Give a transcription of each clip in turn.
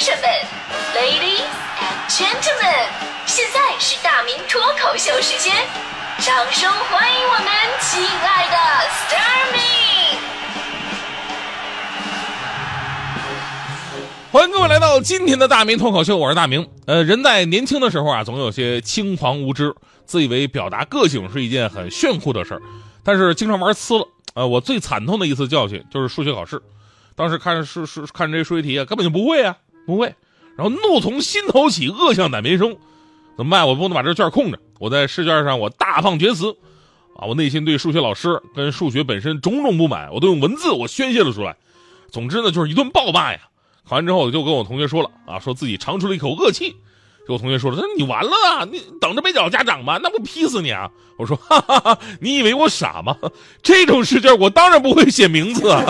生们，Ladies and Gentlemen，现在是大明脱口秀时间，掌声欢迎我们亲爱的 s t a r m y 欢迎各位来到今天的大明脱口秀，我是大明。呃，人在年轻的时候啊，总有些轻狂无知，自以为表达个性是一件很炫酷的事儿，但是经常玩呲了。呃，我最惨痛的一次教训就是数学考试，当时看数数看这数学题啊，根本就不会啊，不会。然后怒从心头起，恶向胆边生，怎么办？我不能把这卷空着，我在试卷上我大放厥词，啊，我内心对数学老师跟数学本身种种不满，我都用文字我宣泄了出来。总之呢，就是一顿暴骂呀。考完之后，我就跟我同学说了啊，说自己长出了一口恶气。就我同学说了，他说你完了啊，你等着被找家长吧，那不劈死你啊！我说，哈哈哈，你以为我傻吗？这种试卷我当然不会写名字啊。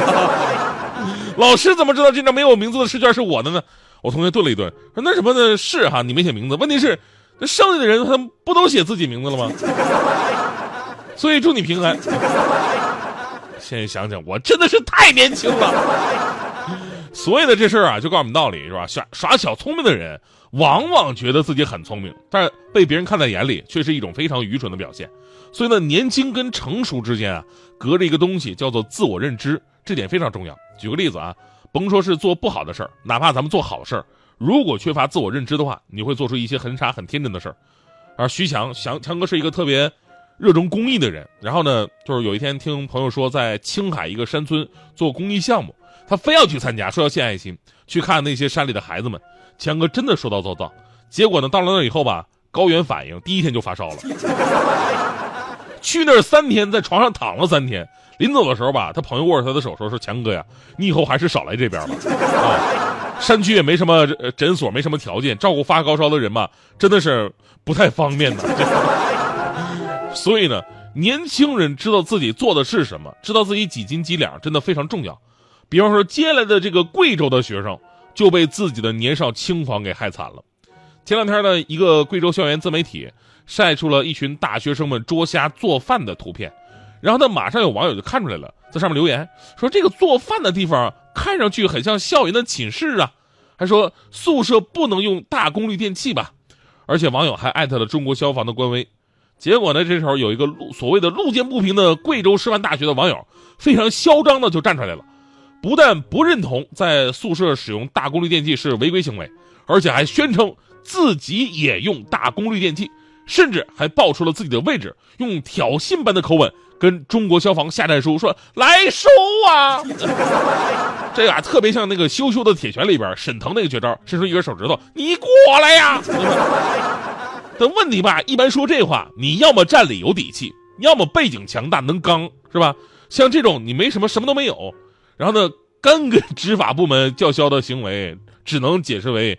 老师怎么知道这张没有名字的试卷是我的呢？我同学顿了一顿，说那什么呢？是哈，你没写名字。问题是，那剩下的人他不都写自己名字了吗？所以祝你平安。现在想想，我真的是太年轻了。所以呢，这事儿啊，就告诉我们道理是吧？耍耍小聪明的人，往往觉得自己很聪明，但是被别人看在眼里，却是一种非常愚蠢的表现。所以呢，年轻跟成熟之间啊，隔着一个东西叫做自我认知，这点非常重要。举个例子啊，甭说是做不好的事儿，哪怕咱们做好事儿，如果缺乏自我认知的话，你会做出一些很傻很天真的事儿。而徐强，强强哥是一个特别热衷公益的人。然后呢，就是有一天听朋友说，在青海一个山村做公益项目。他非要去参加，说要献爱心，去看那些山里的孩子们。强哥真的说到做到，结果呢，到了那以后吧，高原反应，第一天就发烧了。去那儿三天，在床上躺了三天。临走的时候吧，他朋友握着他的手说：“说强哥呀，你以后还是少来这边吧。啊，山区也没什么诊所，没什么条件，照顾发高烧的人嘛，真的是不太方便的。所以呢，年轻人知道自己做的是什么，知道自己几斤几两，真的非常重要。”比方说，接下来的这个贵州的学生就被自己的年少轻狂给害惨了。前两天呢，一个贵州校园自媒体晒出了一群大学生们捉虾做饭的图片，然后呢，马上有网友就看出来了，在上面留言说：“这个做饭的地方看上去很像校园的寝室啊，还说宿舍不能用大功率电器吧？”而且网友还艾特了中国消防的官微。结果呢，这时候有一个路所谓的路见不平的贵州师范大学的网友非常嚣张的就站出来了。不但不认同在宿舍使用大功率电器是违规行为，而且还宣称自己也用大功率电器，甚至还报出了自己的位置，用挑衅般的口吻跟中国消防下战书，说来收啊！这啊特别像那个羞羞的铁拳里边沈腾那个绝招，伸出一根手指头，你过来呀！但问题吧，一般说这话，你要么站里有底气，要么背景强大能刚，是吧？像这种你没什么，什么都没有。然后呢，干跟执法部门叫嚣的行为，只能解释为，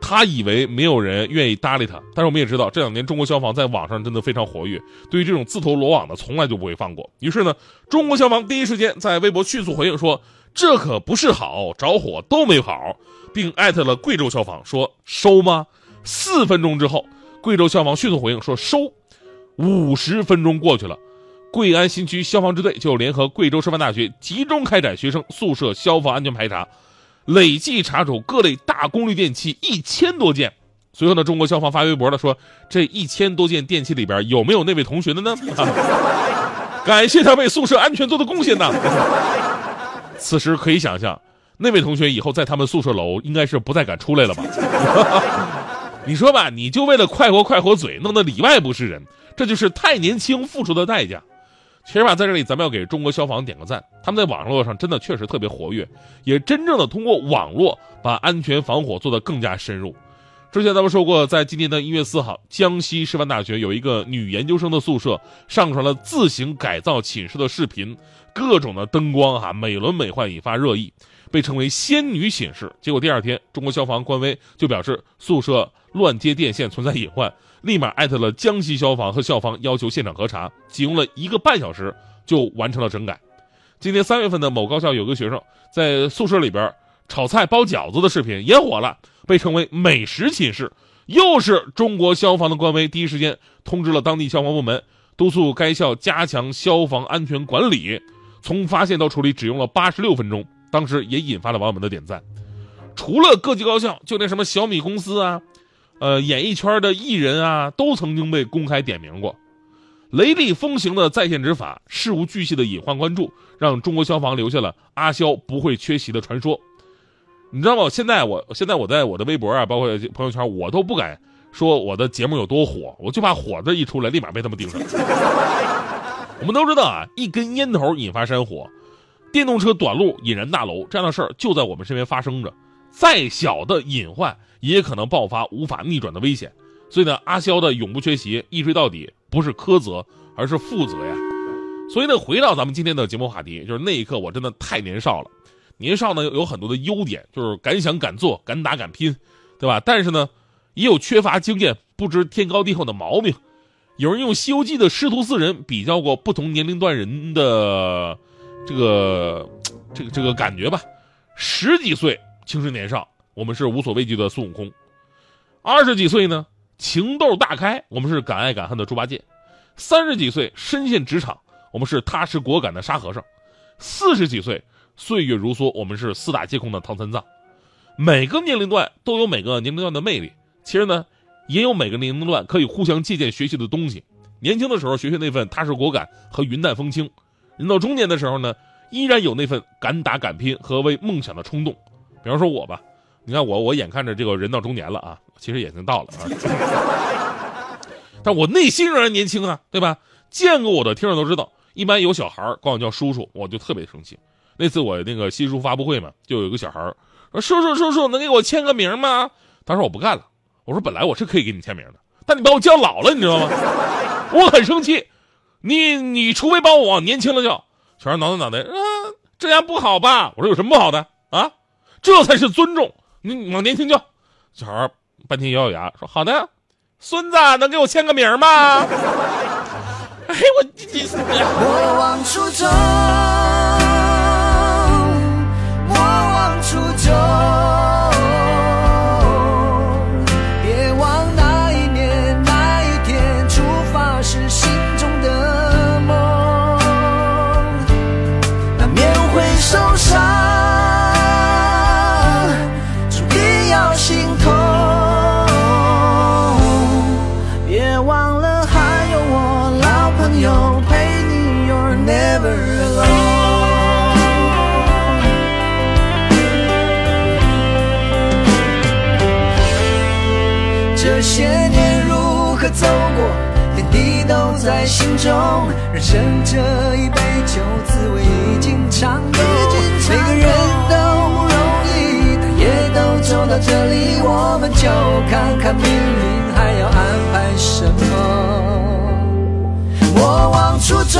他以为没有人愿意搭理他。但是我们也知道，这两年中国消防在网上真的非常活跃，对于这种自投罗网的，从来就不会放过。于是呢，中国消防第一时间在微博迅速回应说：“这可不是好，着火都没好，并艾特了贵州消防说收吗？四分钟之后，贵州消防迅速回应说收。五十分钟过去了。贵安新区消防支队就联合贵州师范大学集中开展学生宿舍消防安全排查，累计查处各类大功率电器一千多件。随后呢，中国消防发微博了，说这一千多件电器里边有没有那位同学的呢？感谢他为宿舍安全做的贡献呢。此时可以想象，那位同学以后在他们宿舍楼应该是不再敢出来了吧？你说吧，你就为了快活快活嘴，弄得里外不是人，这就是太年轻付出的代价。其实吧，在这里咱们要给中国消防点个赞，他们在网络上真的确实特别活跃，也真正的通过网络把安全防火做得更加深入。之前咱们说过，在今年的一月四号，江西师范大学有一个女研究生的宿舍上传了自行改造寝室的视频，各种的灯光哈美轮美奂，引发热议，被称为“仙女寝室”。结果第二天，中国消防官微就表示宿舍乱接电线存在隐患。立马艾特了江西消防和校方，要求现场核查，仅用了一个半小时就完成了整改。今年三月份的某高校有个学生在宿舍里边炒菜包饺子的视频也火了，被称为“美食寝室”。又是中国消防的官微第一时间通知了当地消防部门，督促该校加强消防安全管理。从发现到处理只用了八十六分钟，当时也引发了网友们的点赞。除了各级高校，就连什么小米公司啊，呃，演艺圈的艺人啊，都曾经被公开点名过。雷厉风行的在线执法，事无巨细的隐患关注，让中国消防留下了阿肖不会缺席的传说。你知道吗？现在我现在我在我的微博啊，包括朋友圈，我都不敢说我的节目有多火，我就怕火字一出来，立马被他们盯上。我们都知道啊，一根烟头引发山火，电动车短路引燃大楼，这样的事儿就在我们身边发生着。再小的隐患，也可能爆发无法逆转的危险。所以呢，阿肖的永不缺席，一追到底，不是苛责，而是负责呀。所以呢，回到咱们今天的节目话题，就是那一刻我真的太年少了。年少呢有很多的优点，就是敢想敢做、敢打敢拼，对吧？但是呢，也有缺乏经验、不知天高地厚的毛病。有人用《西游记》的师徒四人比较过不同年龄段人的这个这个这个感觉吧。十几岁青春年少，我们是无所畏惧的孙悟空；二十几岁呢？情窦大开，我们是敢爱敢恨的猪八戒；三十几岁深陷职场，我们是踏实果敢的沙和尚；四十几岁岁月如梭，我们是四大皆空的唐三藏。每个年龄段都有每个年龄段的魅力，其实呢，也有每个年龄段可以互相借鉴学习的东西。年轻的时候学学那份踏实果敢和云淡风轻；人到中年的时候呢，依然有那份敢打敢拼和为梦想的冲动。比方说我吧。你看我，我眼看着这个人到中年了啊，其实已经到了啊，但我内心仍然年轻啊，对吧？见过我的听众都知道，一般有小孩管我叫叔叔，我就特别生气。那次我那个新书发布会嘛，就有个小孩说：“叔叔叔叔，能给我签个名吗？”当时我不干了，我说：“本来我是可以给你签名的，但你把我叫老了，你知道吗？我很生气。你你除非把我往年轻了叫。”小孩挠挠脑袋，啊，这样不好吧？我说有什么不好的啊？这才是尊重。你往年轻叫，小孩半天咬咬牙说：“好的，孙子能给我签个名吗？” 哎，我你我往初衷，这些年如何走过，点滴都在心中，人生这一杯酒，滋味已经尝够。每个人都不容易，但也都走到这里，我们就看看命运还要安排什么。我往出走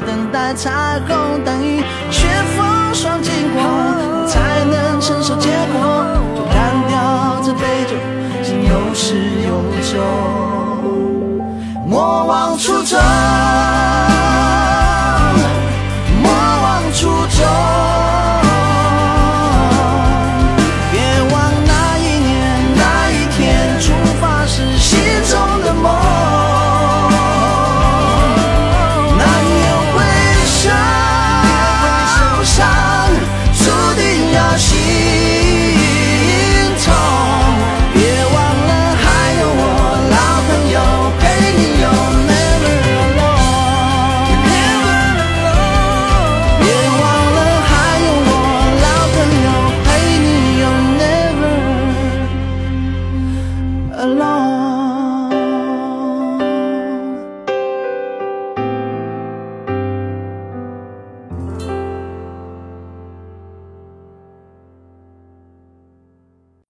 等待。彩虹等雨雪风霜经过，才能承受结果。就干掉这杯酒，心有始有终。莫忘初衷。